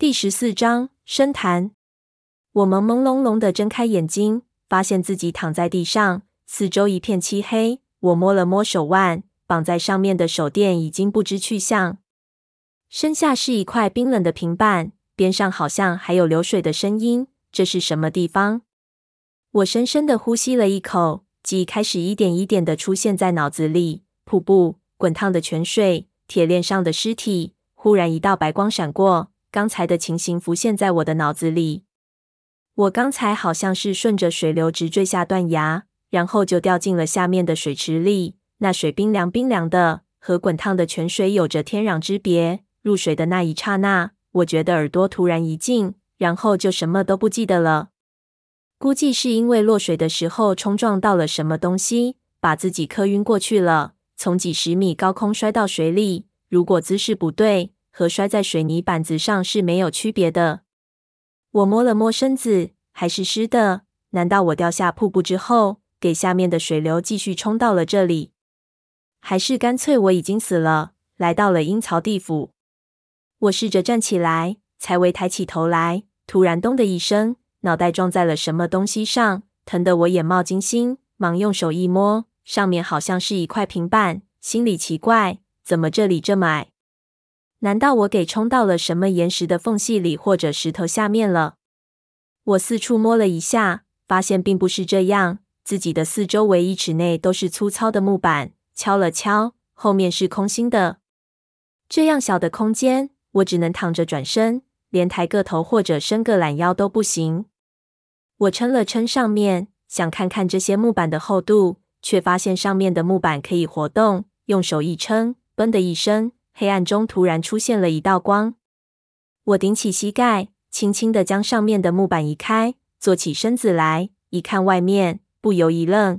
第十四章深潭。我朦朦胧胧地睁开眼睛，发现自己躺在地上，四周一片漆黑。我摸了摸手腕，绑在上面的手电已经不知去向。身下是一块冰冷的平板，边上好像还有流水的声音。这是什么地方？我深深地呼吸了一口，记忆开始一点一点地出现在脑子里：瀑布、滚烫的泉水、铁链上的尸体。忽然，一道白光闪过。刚才的情形浮现在我的脑子里。我刚才好像是顺着水流直坠下断崖，然后就掉进了下面的水池里。那水冰凉冰凉的，和滚烫的泉水有着天壤之别。入水的那一刹那，我觉得耳朵突然一静，然后就什么都不记得了。估计是因为落水的时候冲撞到了什么东西，把自己磕晕过去了。从几十米高空摔到水里，如果姿势不对，和摔在水泥板子上是没有区别的。我摸了摸身子，还是湿的。难道我掉下瀑布之后，给下面的水流继续冲到了这里？还是干脆我已经死了，来到了阴曹地府？我试着站起来，才微抬起头来，突然“咚”的一声，脑袋撞在了什么东西上，疼得我眼冒金星，忙用手一摸，上面好像是一块平板，心里奇怪，怎么这里这么矮？难道我给冲到了什么岩石的缝隙里，或者石头下面了？我四处摸了一下，发现并不是这样。自己的四周围一尺内都是粗糙的木板，敲了敲，后面是空心的。这样小的空间，我只能躺着转身，连抬个头或者伸个懒腰都不行。我撑了撑上面，想看看这些木板的厚度，却发现上面的木板可以活动。用手一撑，嘣的一声。黑暗中突然出现了一道光，我顶起膝盖，轻轻地将上面的木板移开，坐起身子来，一看外面，不由一愣。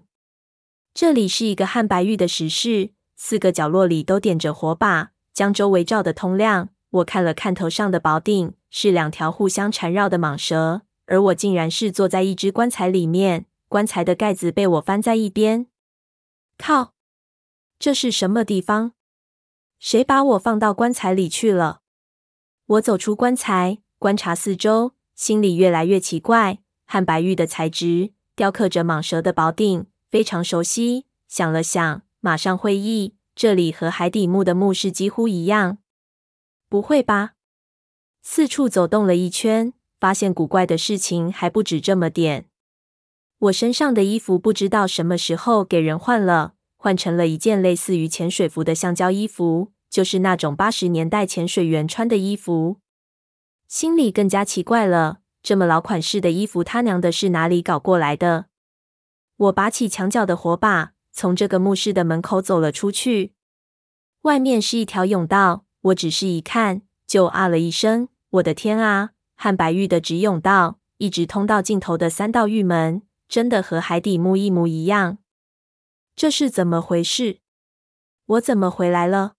这里是一个汉白玉的石室，四个角落里都点着火把，将周围照得通亮。我看了看头上的宝顶，是两条互相缠绕的蟒蛇，而我竟然是坐在一只棺材里面，棺材的盖子被我翻在一边。靠，这是什么地方？谁把我放到棺材里去了？我走出棺材，观察四周，心里越来越奇怪。汉白玉的材质，雕刻着蟒蛇的宝顶，非常熟悉。想了想，马上会意，这里和海底墓的墓室几乎一样。不会吧？四处走动了一圈，发现古怪的事情还不止这么点。我身上的衣服不知道什么时候给人换了。换成了一件类似于潜水服的橡胶衣服，就是那种八十年代潜水员穿的衣服。心里更加奇怪了，这么老款式的衣服，他娘的是哪里搞过来的？我拔起墙角的火把，从这个墓室的门口走了出去。外面是一条甬道，我只是一看就啊了一声：“我的天啊！汉白玉的直甬道，一直通到尽头的三道玉门，真的和海底墓一模一样。”这是怎么回事？我怎么回来了？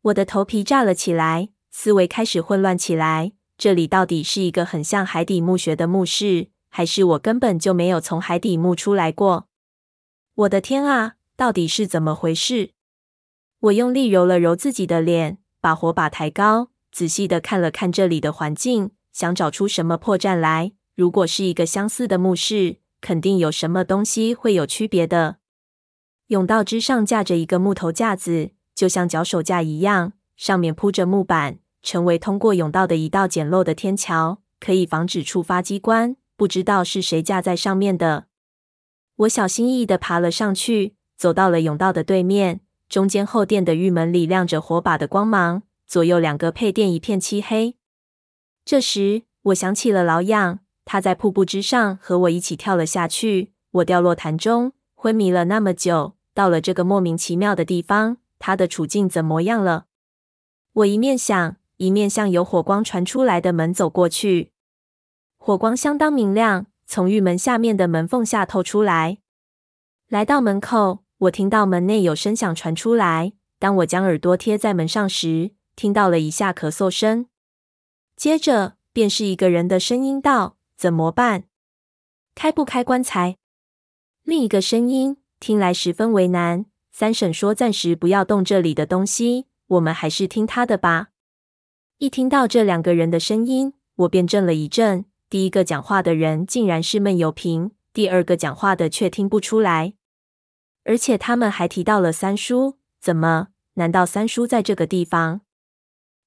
我的头皮炸了起来，思维开始混乱起来。这里到底是一个很像海底墓穴的墓室，还是我根本就没有从海底墓出来过？我的天啊，到底是怎么回事？我用力揉了揉自己的脸，把火把抬高，仔细的看了看这里的环境，想找出什么破绽来。如果是一个相似的墓室，肯定有什么东西会有区别的。甬道之上架着一个木头架子，就像脚手架一样，上面铺着木板，成为通过甬道的一道简陋的天桥，可以防止触发机关。不知道是谁架在上面的。我小心翼翼地爬了上去，走到了甬道的对面，中间后殿的玉门里亮着火把的光芒，左右两个配殿一片漆黑。这时，我想起了老样，他在瀑布之上和我一起跳了下去，我掉落潭中，昏迷了那么久。到了这个莫名其妙的地方，他的处境怎么样了？我一面想，一面向有火光传出来的门走过去。火光相当明亮，从玉门下面的门缝下透出来。来到门口，我听到门内有声响传出来。当我将耳朵贴在门上时，听到了一下咳嗽声，接着便是一个人的声音道：“怎么办？开不开棺材？”另一个声音。听来十分为难。三婶说：“暂时不要动这里的东西，我们还是听她的吧。”一听到这两个人的声音，我便怔了一怔。第一个讲话的人竟然是闷油瓶，第二个讲话的却听不出来。而且他们还提到了三叔，怎么？难道三叔在这个地方？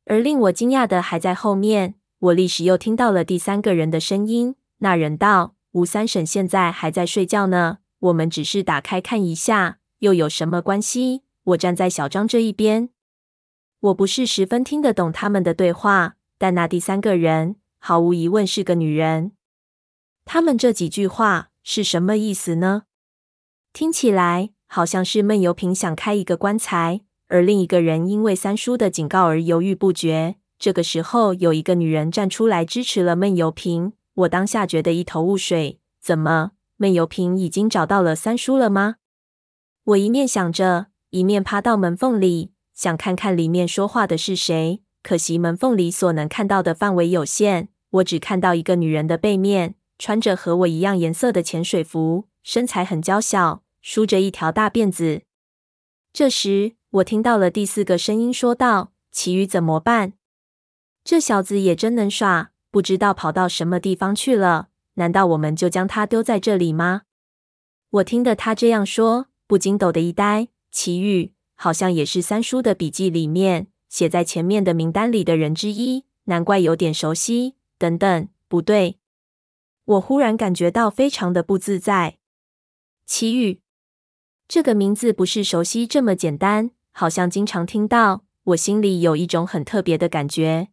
而令我惊讶的还在后面。我立时又听到了第三个人的声音。那人道：“吴三婶现在还在睡觉呢，我们只是打开看一下，又有什么关系？”我站在小张这一边，我不是十分听得懂他们的对话，但那第三个人毫无疑问是个女人。他们这几句话是什么意思呢？听起来好像是闷油瓶想开一个棺材，而另一个人因为三叔的警告而犹豫不决。这个时候，有一个女人站出来支持了闷油瓶。我当下觉得一头雾水，怎么闷油瓶已经找到了三叔了吗？我一面想着，一面趴到门缝里，想看看里面说话的是谁。可惜门缝里所能看到的范围有限，我只看到一个女人的背面，穿着和我一样颜色的潜水服，身材很娇小，梳着一条大辫子。这时，我听到了第四个声音说道：“其余怎么办？”这小子也真能耍，不知道跑到什么地方去了。难道我们就将他丢在这里吗？我听得他这样说，不禁抖的一呆。祁煜好像也是三叔的笔记里面写在前面的名单里的人之一，难怪有点熟悉。等等，不对，我忽然感觉到非常的不自在。祁煜这个名字不是熟悉这么简单，好像经常听到，我心里有一种很特别的感觉。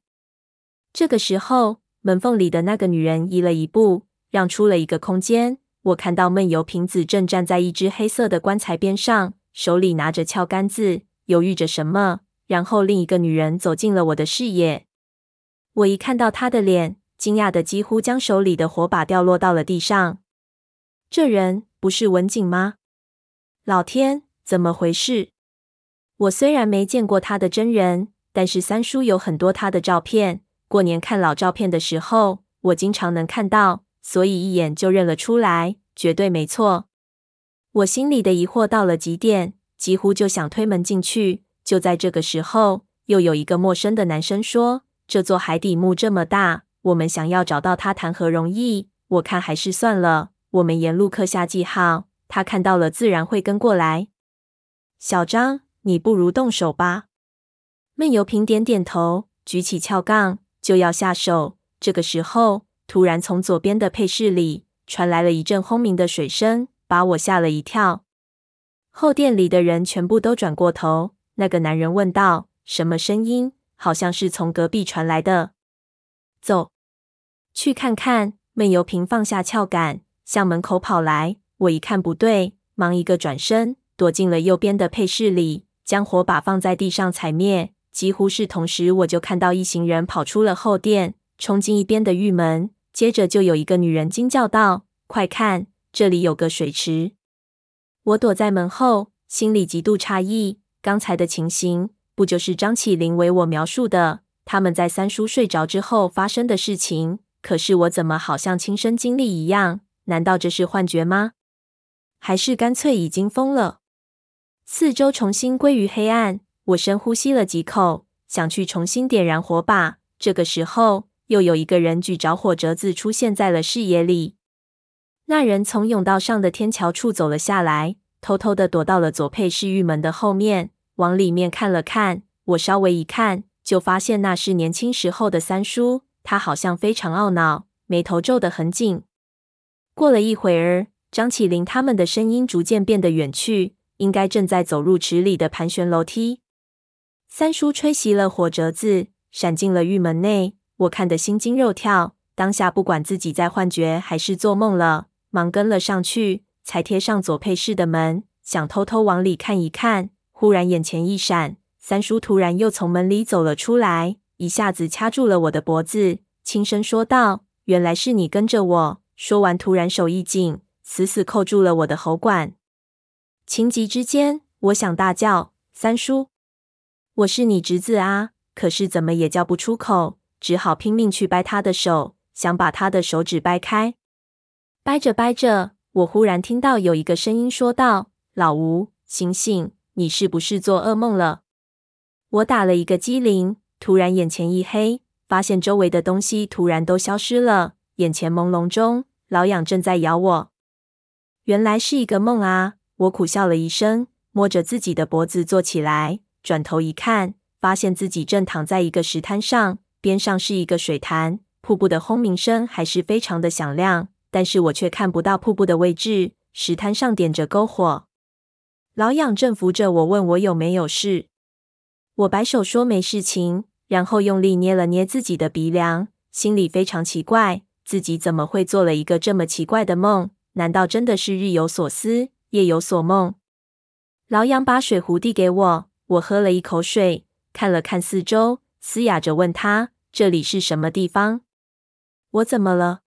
这个时候，门缝里的那个女人移了一步，让出了一个空间。我看到闷油瓶子正站在一只黑色的棺材边上，手里拿着撬杆子，犹豫着什么。然后，另一个女人走进了我的视野。我一看到她的脸，惊讶的几乎将手里的火把掉落到了地上。这人不是文景吗？老天，怎么回事？我虽然没见过他的真人，但是三叔有很多他的照片。过年看老照片的时候，我经常能看到，所以一眼就认了出来，绝对没错。我心里的疑惑到了极点，几乎就想推门进去。就在这个时候，又有一个陌生的男生说：“这座海底墓这么大，我们想要找到它谈何容易？我看还是算了，我们沿路刻下记号，他看到了自然会跟过来。”小张，你不如动手吧。闷油瓶点点头，举起撬杠。就要下手，这个时候，突然从左边的配室里传来了一阵轰鸣的水声，把我吓了一跳。后殿里的人全部都转过头。那个男人问道：“什么声音？好像是从隔壁传来的。”走，去看看。闷油瓶放下撬杆，向门口跑来。我一看不对，忙一个转身，躲进了右边的配室里，将火把放在地上踩灭。几乎是同时，我就看到一行人跑出了后殿，冲进一边的玉门。接着就有一个女人惊叫道：“快看，这里有个水池！”我躲在门后，心里极度诧异。刚才的情形，不就是张起灵为我描述的他们在三叔睡着之后发生的事情？可是我怎么好像亲身经历一样？难道这是幻觉吗？还是干脆已经疯了？四周重新归于黑暗。我深呼吸了几口，想去重新点燃火把。这个时候，又有一个人举着火折子出现在了视野里。那人从甬道上的天桥处走了下来，偷偷的躲到了左配室玉门的后面，往里面看了看。我稍微一看，就发现那是年轻时候的三叔。他好像非常懊恼，眉头皱得很紧。过了一会儿，张起灵他们的声音逐渐变得远去，应该正在走入池里的盘旋楼梯。三叔吹熄了火折子，闪进了玉门内。我看得心惊肉跳，当下不管自己在幻觉还是做梦了，忙跟了上去，才贴上左配室的门，想偷偷往里看一看。忽然眼前一闪，三叔突然又从门里走了出来，一下子掐住了我的脖子，轻声说道：“原来是你跟着我。”说完，突然手一紧，死死扣住了我的喉管。情急之间，我想大叫：“三叔！”我是你侄子啊，可是怎么也叫不出口，只好拼命去掰他的手，想把他的手指掰开。掰着掰着，我忽然听到有一个声音说道：“老吴，醒醒，你是不是做噩梦了？”我打了一个激灵，突然眼前一黑，发现周围的东西突然都消失了。眼前朦胧中，老痒正在咬我。原来是一个梦啊！我苦笑了一声，摸着自己的脖子坐起来，转头一看，发现自己正躺在一个石滩上，边上是一个水潭，瀑布的轰鸣声还是非常的响亮，但是我却看不到瀑布的位置。石滩上点着篝火，老痒正扶着我，问我有没有事。我摆手说没事情，然后用力捏了捏自己的鼻梁，心里非常奇怪。自己怎么会做了一个这么奇怪的梦？难道真的是日有所思，夜有所梦？老杨把水壶递给我，我喝了一口水，看了看四周，嘶哑着问他：“这里是什么地方？”我怎么了？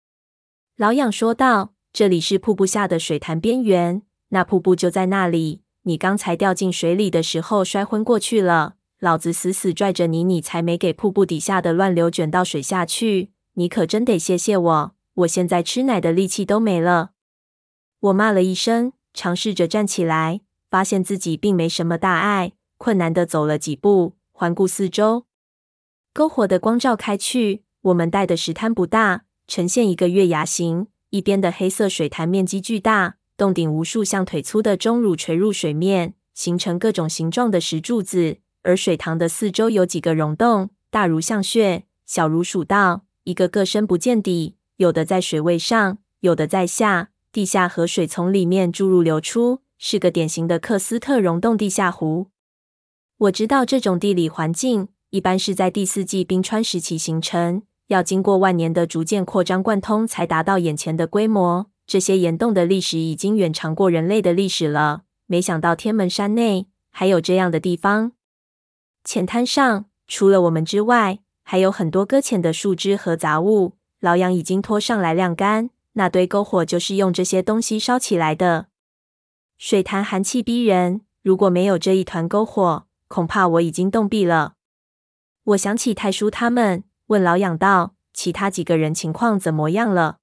老痒说道：“这里是瀑布下的水潭边缘，那瀑布就在那里。你刚才掉进水里的时候摔昏过去了，老子死死拽着你，你才没给瀑布底下的乱流卷到水下去。”你可真得谢谢我，我现在吃奶的力气都没了。我骂了一声，尝试着站起来，发现自己并没什么大碍，困难地走了几步，环顾四周。篝火的光照开去，我们带的石滩不大，呈现一个月牙形。一边的黑色水潭面积巨大，洞顶无数像腿粗的钟乳垂入水面，形成各种形状的石柱子。而水塘的四周有几个溶洞，大如象穴，小如鼠道。一个个深不见底，有的在水位上，有的在下。地下河水从里面注入流出，是个典型的喀斯特溶洞地下湖。我知道这种地理环境一般是在第四纪冰川时期形成，要经过万年的逐渐扩张贯通，才达到眼前的规模。这些岩洞的历史已经远长过人类的历史了。没想到天门山内还有这样的地方。浅滩上除了我们之外，还有很多搁浅的树枝和杂物，老杨已经拖上来晾干。那堆篝火就是用这些东西烧起来的。水潭寒气逼人，如果没有这一团篝火，恐怕我已经冻毙了。我想起太叔他们，问老杨道：“其他几个人情况怎么样了？”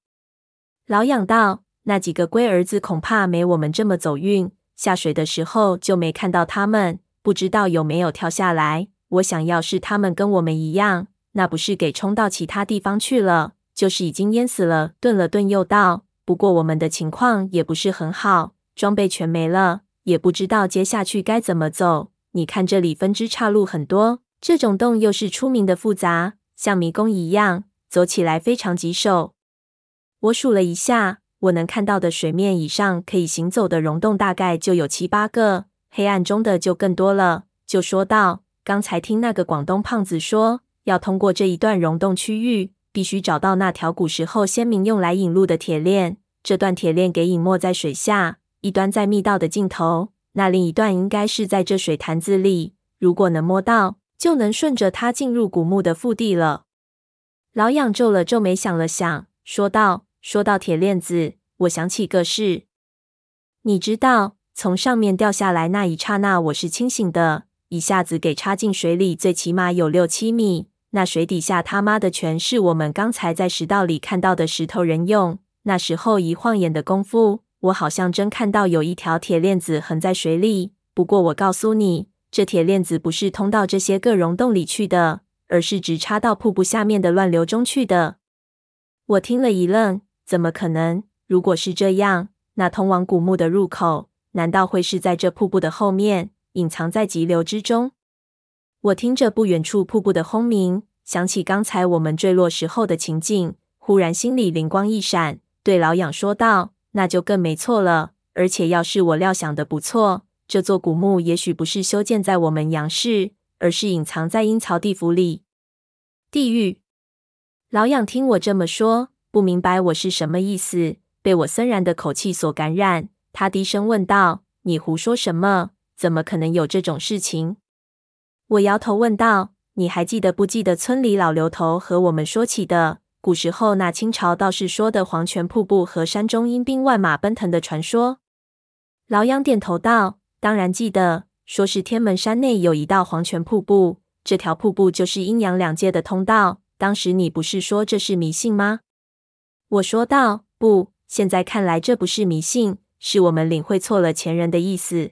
老杨道：“那几个龟儿子恐怕没我们这么走运，下水的时候就没看到他们，不知道有没有跳下来。我想要是他们跟我们一样。”那不是给冲到其他地方去了，就是已经淹死了。顿了顿，又道：“不过我们的情况也不是很好，装备全没了，也不知道接下去该怎么走。你看这里分支岔路很多，这种洞又是出名的复杂，像迷宫一样，走起来非常棘手。”我数了一下，我能看到的水面以上可以行走的溶洞大概就有七八个，黑暗中的就更多了。就说道：“刚才听那个广东胖子说。”要通过这一段溶洞区域，必须找到那条古时候先民用来引路的铁链。这段铁链给隐没在水下，一端在密道的尽头，那另一段应该是在这水潭子里。如果能摸到，就能顺着它进入古墓的腹地了。老痒皱了皱眉，想了想，说道：“说到铁链子，我想起个事。你知道，从上面掉下来那一刹那，我是清醒的，一下子给插进水里，最起码有六七米。”那水底下他妈的全是我们刚才在石道里看到的石头人用。那时候一晃眼的功夫，我好像真看到有一条铁链子横在水里。不过我告诉你，这铁链子不是通到这些个溶洞里去的，而是直插到瀑布下面的乱流中去的。我听了一愣，怎么可能？如果是这样，那通往古墓的入口，难道会是在这瀑布的后面，隐藏在急流之中？我听着不远处瀑布的轰鸣，想起刚才我们坠落时候的情景，忽然心里灵光一闪，对老痒说道：“那就更没错了。而且要是我料想的不错，这座古墓也许不是修建在我们阳世，而是隐藏在阴曹地府里。”地狱。老痒听我这么说，不明白我是什么意思，被我森然的口气所感染，他低声问道：“你胡说什么？怎么可能有这种事情？”我摇头问道：“你还记得不记得村里老刘头和我们说起的古时候那清朝道士说的黄泉瀑布和山中阴兵万马奔腾的传说？”老痒点头道：“当然记得，说是天门山内有一道黄泉瀑布，这条瀑布就是阴阳两界的通道。当时你不是说这是迷信吗？”我说道：“不，现在看来这不是迷信，是我们领会错了前人的意思。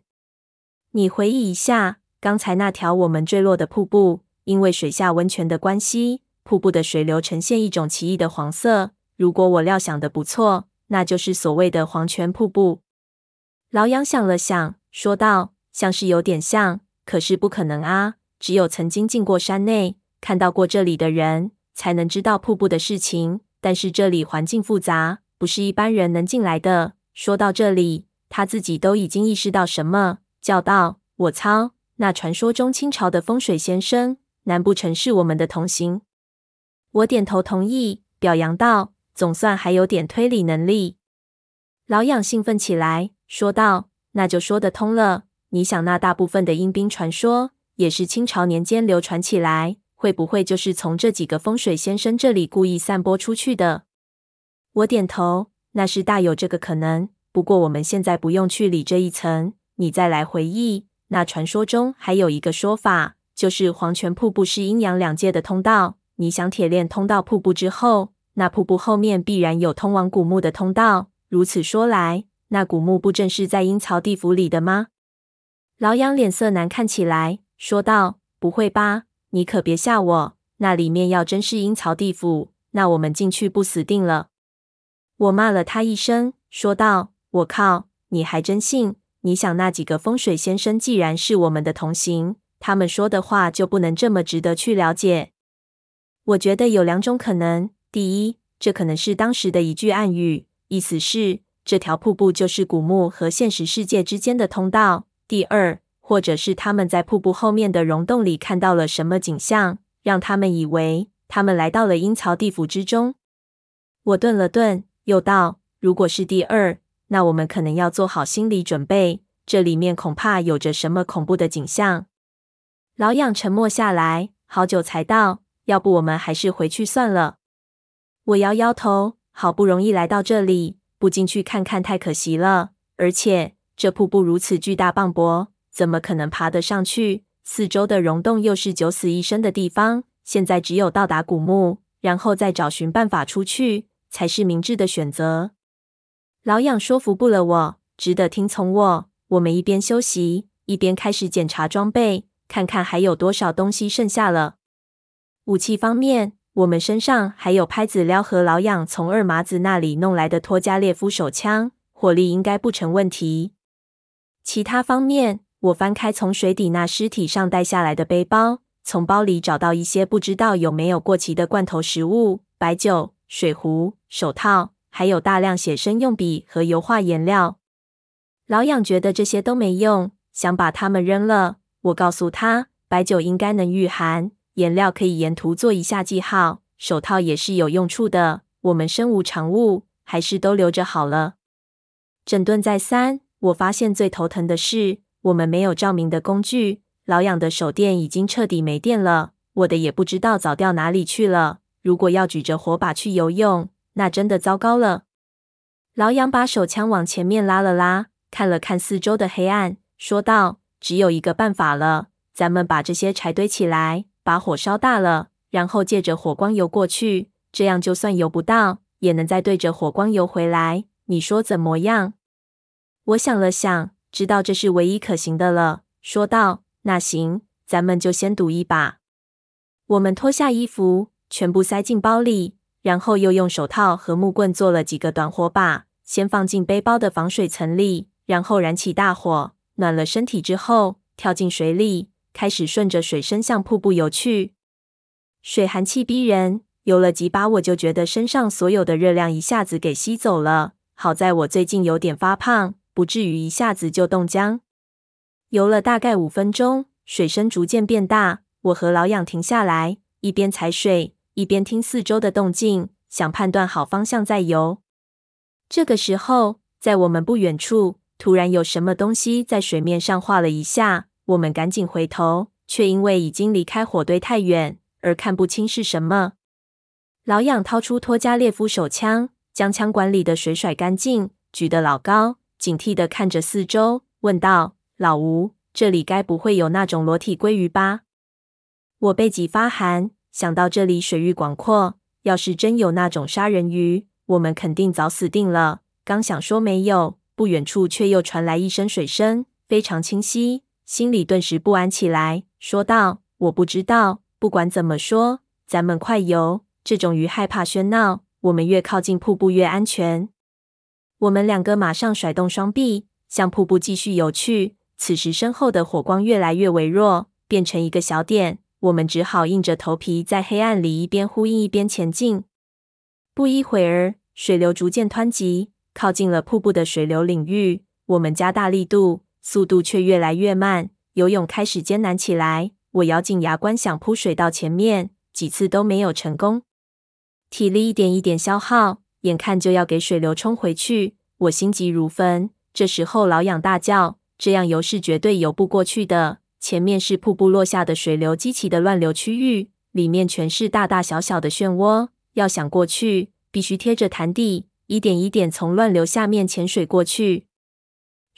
你回忆一下。”刚才那条我们坠落的瀑布，因为水下温泉的关系，瀑布的水流呈现一种奇异的黄色。如果我料想的不错，那就是所谓的黄泉瀑布。老杨想了想，说道：“像是有点像，可是不可能啊！只有曾经进过山内，看到过这里的人，才能知道瀑布的事情。但是这里环境复杂，不是一般人能进来的。”说到这里，他自己都已经意识到什么，叫道：“我操！那传说中清朝的风水先生，难不成是我们的同行？”我点头同意，表扬道：“总算还有点推理能力。”老杨兴奋起来，说道：“那就说得通了。你想，那大部分的阴兵传说，也是清朝年间流传起来。”会不会就是从这几个风水先生这里故意散播出去的？我点头，那是大有这个可能。不过我们现在不用去理这一层。你再来回忆，那传说中还有一个说法，就是黄泉瀑布是阴阳两界的通道。你想，铁链通到瀑布之后，那瀑布后面必然有通往古墓的通道。如此说来，那古墓不正是在阴曹地府里的吗？老杨脸色难看起来，说道：“不会吧？”你可别吓我！那里面要真是阴曹地府，那我们进去不死定了？我骂了他一声，说道：“我靠，你还真信？你想那几个风水先生既然是我们的同行，他们说的话就不能这么值得去了解？我觉得有两种可能：第一，这可能是当时的一句暗语，意思是这条瀑布就是古墓和现实世界之间的通道；第二。”或者是他们在瀑布后面的溶洞里看到了什么景象，让他们以为他们来到了阴曹地府之中。我顿了顿，又道：“如果是第二，那我们可能要做好心理准备，这里面恐怕有着什么恐怖的景象。”老杨沉默下来，好久才道：“要不我们还是回去算了。”我摇摇头，好不容易来到这里，不进去看看太可惜了。而且这瀑布如此巨大磅礴。怎么可能爬得上去？四周的溶洞又是九死一生的地方。现在只有到达古墓，然后再找寻办法出去，才是明智的选择。老痒说服不了我，只得听从我。我们一边休息，一边开始检查装备，看看还有多少东西剩下了。武器方面，我们身上还有拍子撩和老痒从二麻子那里弄来的托加列夫手枪，火力应该不成问题。其他方面，我翻开从水底那尸体上带下来的背包，从包里找到一些不知道有没有过期的罐头食物、白酒、水壶、手套，还有大量写生用笔和油画颜料。老痒觉得这些都没用，想把它们扔了。我告诉他，白酒应该能御寒，颜料可以沿途做一下记号，手套也是有用处的。我们身无长物，还是都留着好了。整顿再三，我发现最头疼的是。我们没有照明的工具，老杨的手电已经彻底没电了，我的也不知道早掉哪里去了。如果要举着火把去游泳，那真的糟糕了。老杨把手枪往前面拉了拉，看了看四周的黑暗，说道：“只有一个办法了，咱们把这些柴堆起来，把火烧大了，然后借着火光游过去，这样就算游不到，也能再对着火光游回来。你说怎么样？”我想了想。知道这是唯一可行的了，说道：“那行，咱们就先赌一把。”我们脱下衣服，全部塞进包里，然后又用手套和木棍做了几个短火把，先放进背包的防水层里，然后燃起大火，暖了身体之后，跳进水里，开始顺着水声向瀑布游去。水寒气逼人，游了几把，我就觉得身上所有的热量一下子给吸走了。好在我最近有点发胖。不至于一下子就冻僵。游了大概五分钟，水声逐渐变大。我和老杨停下来，一边踩水，一边听四周的动静，想判断好方向再游。这个时候，在我们不远处，突然有什么东西在水面上画了一下。我们赶紧回头，却因为已经离开火堆太远，而看不清是什么。老杨掏出托加列夫手枪，将枪管里的水甩干净，举得老高。警惕地看着四周，问道：“老吴，这里该不会有那种裸体鲑鱼吧？”我背脊发寒，想到这里水域广阔，要是真有那种杀人鱼，我们肯定早死定了。刚想说没有，不远处却又传来一声水声，非常清晰，心里顿时不安起来，说道：“我不知道，不管怎么说，咱们快游！这种鱼害怕喧闹，我们越靠近瀑布越安全。我们两个马上甩动双臂，向瀑布继续游去。此时身后的火光越来越微弱，变成一个小点。我们只好硬着头皮在黑暗里一边呼应一边前进。不一会儿，水流逐渐湍急，靠近了瀑布的水流领域。我们加大力度，速度却越来越慢，游泳开始艰难起来。我咬紧牙关，想扑水到前面，几次都没有成功。体力一点一点消耗，眼看就要给水流冲回去，我心急如焚。这时候，老痒大叫：“这样游是绝对游不过去的！前面是瀑布落下的水流激起的乱流区域，里面全是大大小小的漩涡。要想过去，必须贴着潭底，一点一点从乱流下面潜水过去。”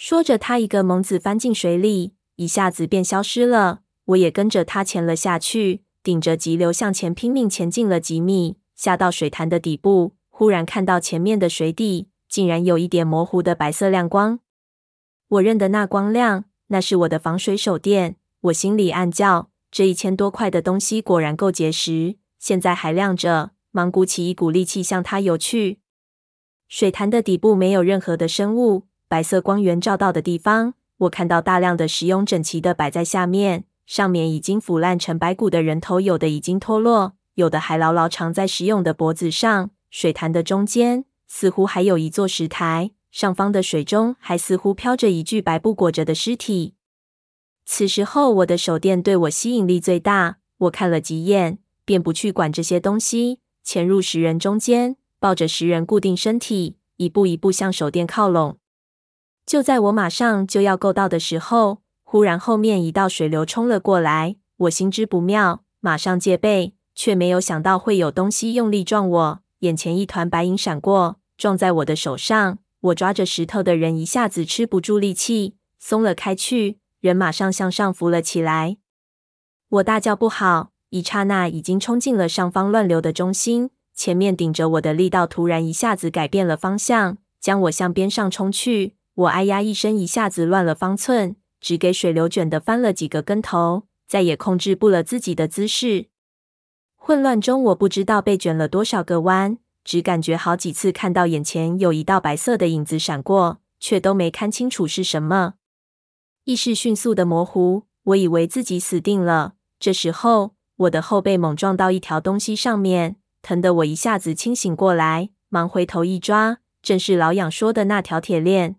说着，他一个猛子翻进水里，一下子便消失了。我也跟着他潜了下去，顶着急流向前拼命前进了几米，下到水潭的底部，忽然看到前面的水底竟然有一点模糊的白色亮光。我认得那光亮，那是我的防水手电。我心里暗叫：这一千多块的东西果然够结实，现在还亮着。忙鼓起一股力气向它游去。水潭的底部没有任何的生物，白色光源照到的地方，我看到大量的石俑整齐地摆在下面。上面已经腐烂成白骨的人头，有的已经脱落，有的还牢牢缠在石俑的脖子上。水潭的中间似乎还有一座石台，上方的水中还似乎飘着一具白布裹着的尸体。此时候，我的手电对我吸引力最大，我看了几眼，便不去管这些东西，潜入石人中间，抱着石人固定身体，一步一步向手电靠拢。就在我马上就要够到的时候，忽然，后面一道水流冲了过来，我心知不妙，马上戒备，却没有想到会有东西用力撞我。眼前一团白影闪过，撞在我的手上。我抓着石头的人一下子吃不住力气，松了开去，人马上向上浮了起来。我大叫不好，一刹那已经冲进了上方乱流的中心。前面顶着我的力道突然一下子改变了方向，将我向边上冲去。我哎呀一声，一下子乱了方寸。只给水流卷得翻了几个跟头，再也控制不了自己的姿势。混乱中，我不知道被卷了多少个弯，只感觉好几次看到眼前有一道白色的影子闪过，却都没看清楚是什么。意识迅速的模糊，我以为自己死定了。这时候，我的后背猛撞到一条东西上面，疼得我一下子清醒过来，忙回头一抓，正是老痒说的那条铁链。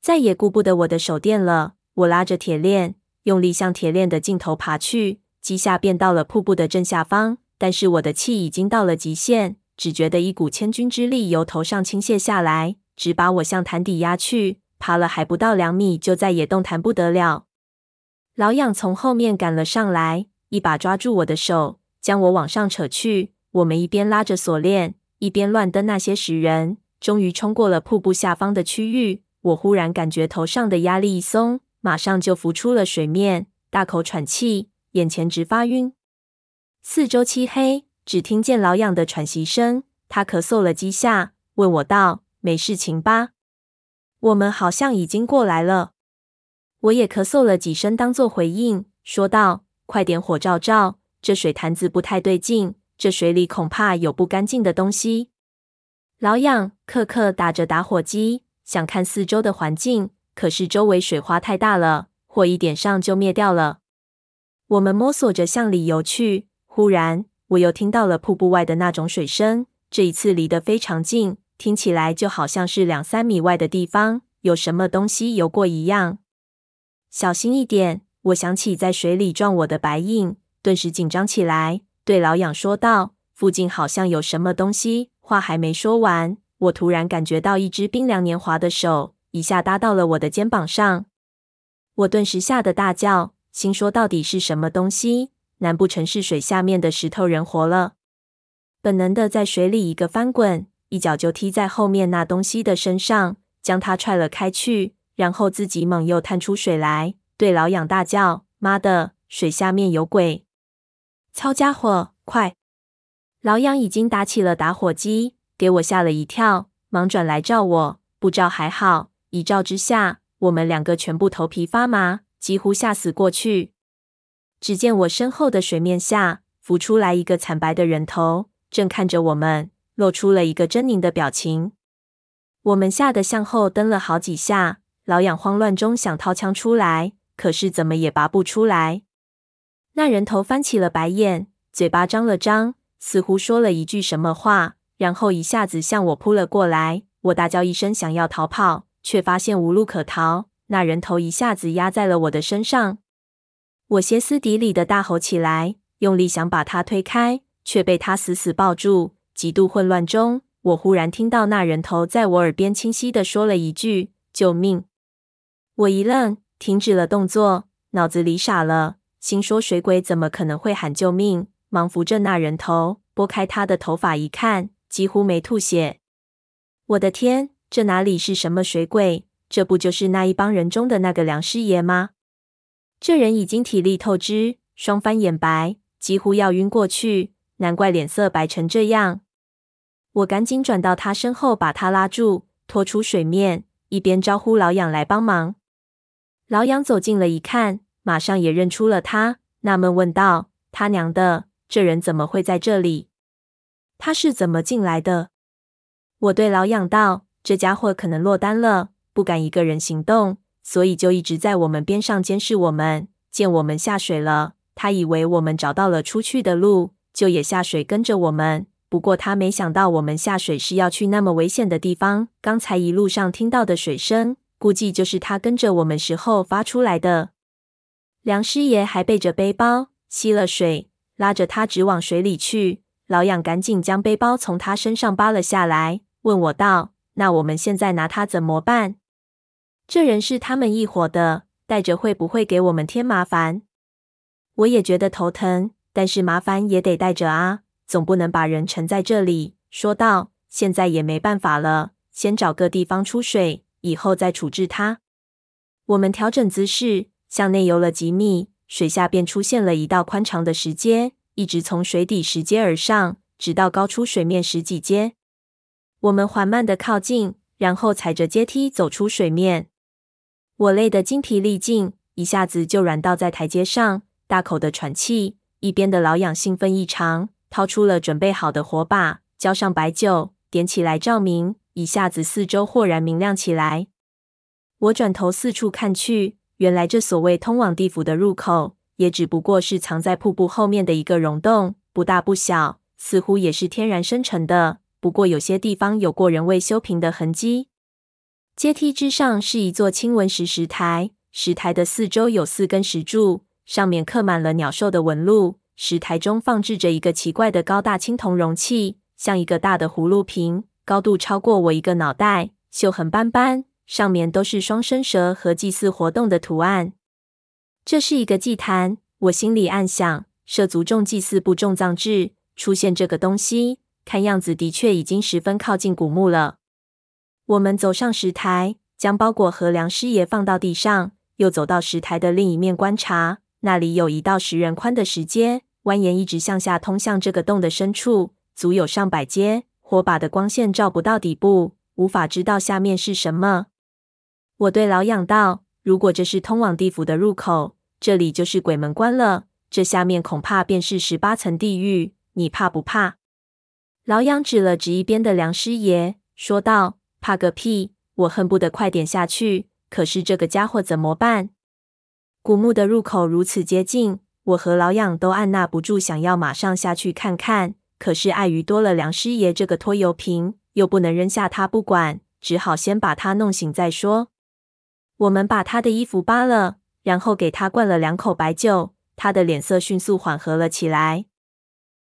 再也顾不得我的手电了。我拉着铁链，用力向铁链的尽头爬去，几下便到了瀑布的正下方。但是我的气已经到了极限，只觉得一股千钧之力由头上倾泻下来，直把我向潭底压去。爬了还不到两米，就再也动弹不得了。老痒从后面赶了上来，一把抓住我的手，将我往上扯去。我们一边拉着锁链，一边乱蹬那些石人，终于冲过了瀑布下方的区域。我忽然感觉头上的压力一松。马上就浮出了水面，大口喘气，眼前直发晕。四周漆黑，只听见老痒的喘息声。他咳嗽了几下，问我道：“没事情吧？我们好像已经过来了。”我也咳嗽了几声，当作回应，说道：“快点火照照，这水潭子不太对劲，这水里恐怕有不干净的东西。”老痒刻刻打着打火机，想看四周的环境。可是周围水花太大了，火一点上就灭掉了。我们摸索着向里游去，忽然我又听到了瀑布外的那种水声，这一次离得非常近，听起来就好像是两三米外的地方有什么东西游过一样。小心一点！我想起在水里撞我的白影，顿时紧张起来，对老痒说道：“附近好像有什么东西。”话还没说完，我突然感觉到一只冰凉年华的手。一下搭到了我的肩膀上，我顿时吓得大叫，心说到底是什么东西？难不成是水下面的石头人活了？本能的在水里一个翻滚，一脚就踢在后面那东西的身上，将它踹了开去，然后自己猛又探出水来，对老痒大叫：“妈的，水下面有鬼！操家伙，快！”老痒已经打起了打火机，给我吓了一跳，忙转来照我，不照还好。一照之下，我们两个全部头皮发麻，几乎吓死过去。只见我身后的水面下浮出来一个惨白的人头，正看着我们，露出了一个狰狞的表情。我们吓得向后蹬了好几下，老痒慌乱中想掏枪出来，可是怎么也拔不出来。那人头翻起了白眼，嘴巴张了张，似乎说了一句什么话，然后一下子向我扑了过来。我大叫一声，想要逃跑，却发现无路可逃。那人头一下子压在了我的身上，我歇斯底里的大吼起来，用力想把他推开，却被他死死抱住。极度混乱中，我忽然听到那人头在我耳边清晰地说了一句：“救命！”我一愣，停止了动作，脑子里傻了，心说水鬼怎么可能会喊救命？忙扶着那人头，拨开他的头发一看，几乎没吐血。我的天，这哪里是什么水鬼？这不就是那一帮人中的那个梁师爷吗？这人已经体力透支，双翻眼白，几乎要晕过去，难怪脸色白成这样。我赶紧转到他身后，把他拉住，拖出水面，一边招呼老痒来帮忙。老痒走近了一看，马上也认出了他，纳闷问道：“他娘的，这人怎么会在这里？他是怎么进来的？”我对老痒道：“这家伙可能落单了，不敢一个人行动，所以就一直在我们边上监视我们。见我们下水了，他以为我们找到了出去的路，就也下水跟着我们。”不过他没想到我们下水是要去那么危险的地方。刚才一路上听到的水声，估计就是他跟着我们时候发出来的。梁师爷还背着背包，吸了水，拉着他直往水里去。老痒赶紧将背包从他身上扒了下来，问我道：“那我们现在拿他怎么办？这人是他们一伙的，带着会不会给我们添麻烦？”我也觉得头疼，但是麻烦也得带着啊。总不能把人沉在这里，说道：“现在也没办法了，先找个地方出水，以后再处置他。”我们调整姿势，向内游了几米，水下便出现了一道宽敞的石阶，一直从水底拾阶而上，直到高出水面十几阶。我们缓慢地靠近，然后踩着阶梯走出水面。我累得精疲力尽，一下子就软倒在台阶上，大口的喘气。一边的老痒兴奋异常。掏出了准备好的火把，浇上白酒，点起来照明，一下子四周豁然明亮起来。我转头四处看去，原来这所谓通往地府的入口，也只不过是藏在瀑布后面的一个溶洞，不大不小，似乎也是天然生成的。不过有些地方有过人为修平的痕迹。阶梯之上是一座青纹石石台，石台的四周有四根石柱，上面刻满了鸟兽的纹路。石台中放置着一个奇怪的高大青铜容器，像一个大的葫芦瓶，高度超过我一个脑袋，锈痕斑斑，上面都是双生蛇和祭祀活动的图案。这是一个祭坛，我心里暗想：涉足重祭祀不重葬制，出现这个东西，看样子的确已经十分靠近古墓了。我们走上石台，将包裹和梁师爷放到地上，又走到石台的另一面观察，那里有一道十人宽的石阶。蜿蜒一直向下通向这个洞的深处，足有上百阶。火把的光线照不到底部，无法知道下面是什么。我对老痒道：“如果这是通往地府的入口，这里就是鬼门关了。这下面恐怕便是十八层地狱。你怕不怕？”老痒指了指一边的梁师爷，说道：“怕个屁！我恨不得快点下去。可是这个家伙怎么办？古墓的入口如此接近。”我和老痒都按捺不住想要马上下去看看，可是碍于多了梁师爷这个拖油瓶，又不能扔下他不管，只好先把他弄醒再说。我们把他的衣服扒了，然后给他灌了两口白酒，他的脸色迅速缓和了起来。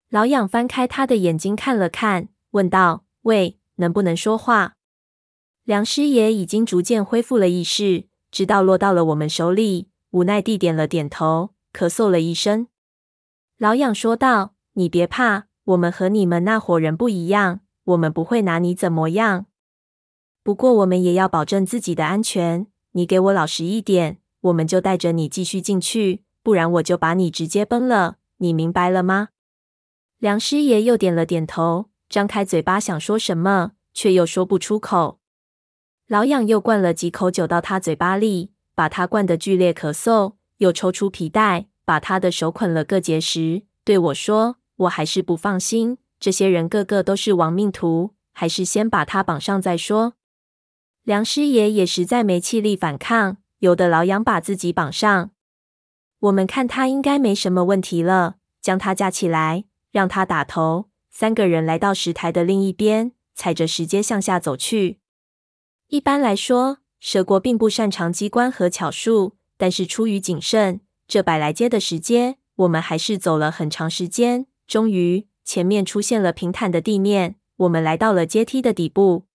老痒翻开他的眼睛看了看，问道：“喂，能不能说话？”梁师爷已经逐渐恢复了意识，知道落到了我们手里，无奈地点了点头。咳嗽了一声，老痒说道：“你别怕，我们和你们那伙人不一样，我们不会拿你怎么样。不过我们也要保证自己的安全。你给我老实一点，我们就带着你继续进去，不然我就把你直接崩了。你明白了吗？”梁师爷又点了点头，张开嘴巴想说什么，却又说不出口。老痒又灌了几口酒到他嘴巴里，把他灌得剧烈咳嗽。又抽出皮带，把他的手捆了个结实，对我说：“我还是不放心，这些人个个都是亡命徒，还是先把他绑上再说。”梁师爷也实在没气力反抗，有的老杨把自己绑上。我们看他应该没什么问题了，将他架起来，让他打头。三个人来到石台的另一边，踩着石阶向下走去。一般来说，蛇国并不擅长机关和巧术，但是出于谨慎，这百来阶的石阶，我们还是走了很长时间。终于，前面出现了平坦的地面，我们来到了阶梯的底部。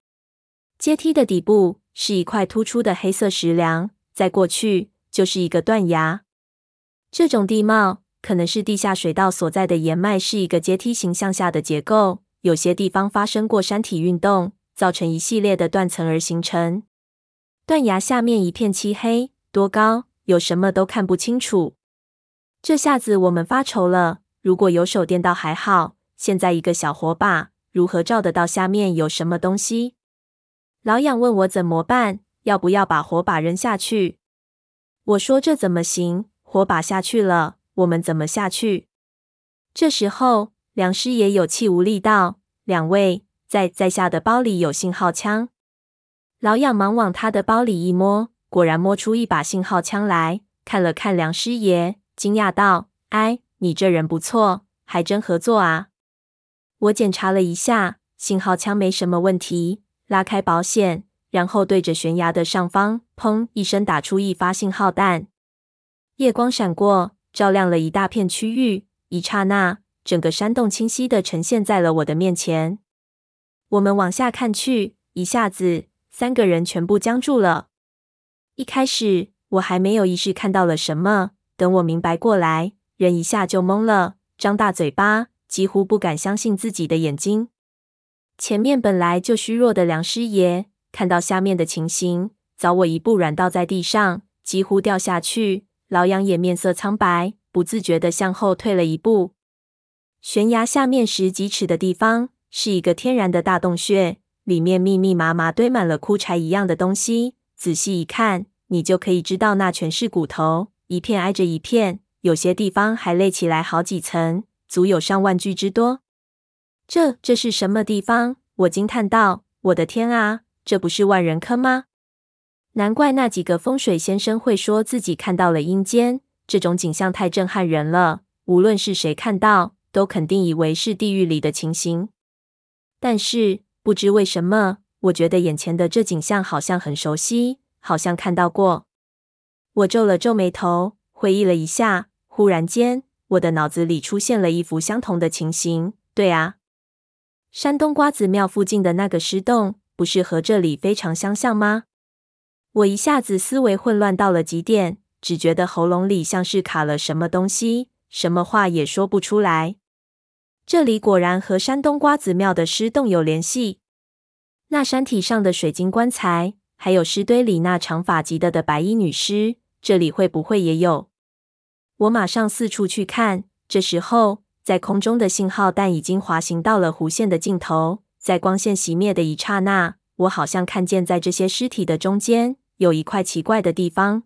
阶梯的底部是一块突出的黑色石梁，再过去就是一个断崖。这种地貌可能是地下水道所在的岩脉，是一个阶梯形向下的结构。有些地方发生过山体运动，造成一系列的断层而形成。断崖下面一片漆黑，多高有什么都看不清楚。这下子我们发愁了，如果有手电倒还好，现在一个小火把如何照得到下面有什么东西？老痒问我怎么办，要不要把火把扔下去？我说这怎么行？火把下去了，我们怎么下去？这时候，梁师爷有气无力道：“两位，在在下的包里有信号枪。”老痒忙往他的包里一摸，果然摸出一把信号枪来，看了看梁师爷，惊讶道：“哎，你这人不错，还真合作啊！”我检查了一下，信号枪没什么问题。拉开保险，然后对着悬崖的上方，砰一声打出一发信号弹。夜光闪过，照亮了一大片区域。一刹那，整个山洞清晰的呈现在了我的面前。我们往下看去，一下子，三个人全部僵住了。一开始，我还没有意识看到了什么，等我明白过来，人一下就懵了，张大嘴巴，几乎不敢相信自己的眼睛。前面本来就虚弱的梁师爷看到下面的情形，早我一步软倒在地上，几乎掉下去。老杨也面色苍白，不自觉地向后退了一步。悬崖下面十几尺的地方是一个天然的大洞穴，里面密密麻麻堆满了枯柴一样的东西。仔细一看，你就可以知道那全是骨头，一片挨着一片，有些地方还垒起来好几层，足有上万具之多。这这是什么地方？我惊叹道：“我的天啊，这不是万人坑吗？难怪那几个风水先生会说自己看到了阴间。这种景象太震撼人了，无论是谁看到，都肯定以为是地狱里的情形。但是不知为什么，我觉得眼前的这景象好像很熟悉，好像看到过。我皱了皱眉头，回忆了一下，忽然间，我的脑子里出现了一幅相同的情形。对啊。山东瓜子庙附近的那个尸洞，不是和这里非常相像吗？我一下子思维混乱到了极点，只觉得喉咙里像是卡了什么东西，什么话也说不出来。这里果然和山东瓜子庙的尸洞有联系。那山体上的水晶棺材，还有尸堆里那长发及的的白衣女尸，这里会不会也有？我马上四处去看。这时候。在空中的信号弹已经滑行到了弧线的尽头，在光线熄灭的一刹那，我好像看见在这些尸体的中间有一块奇怪的地方。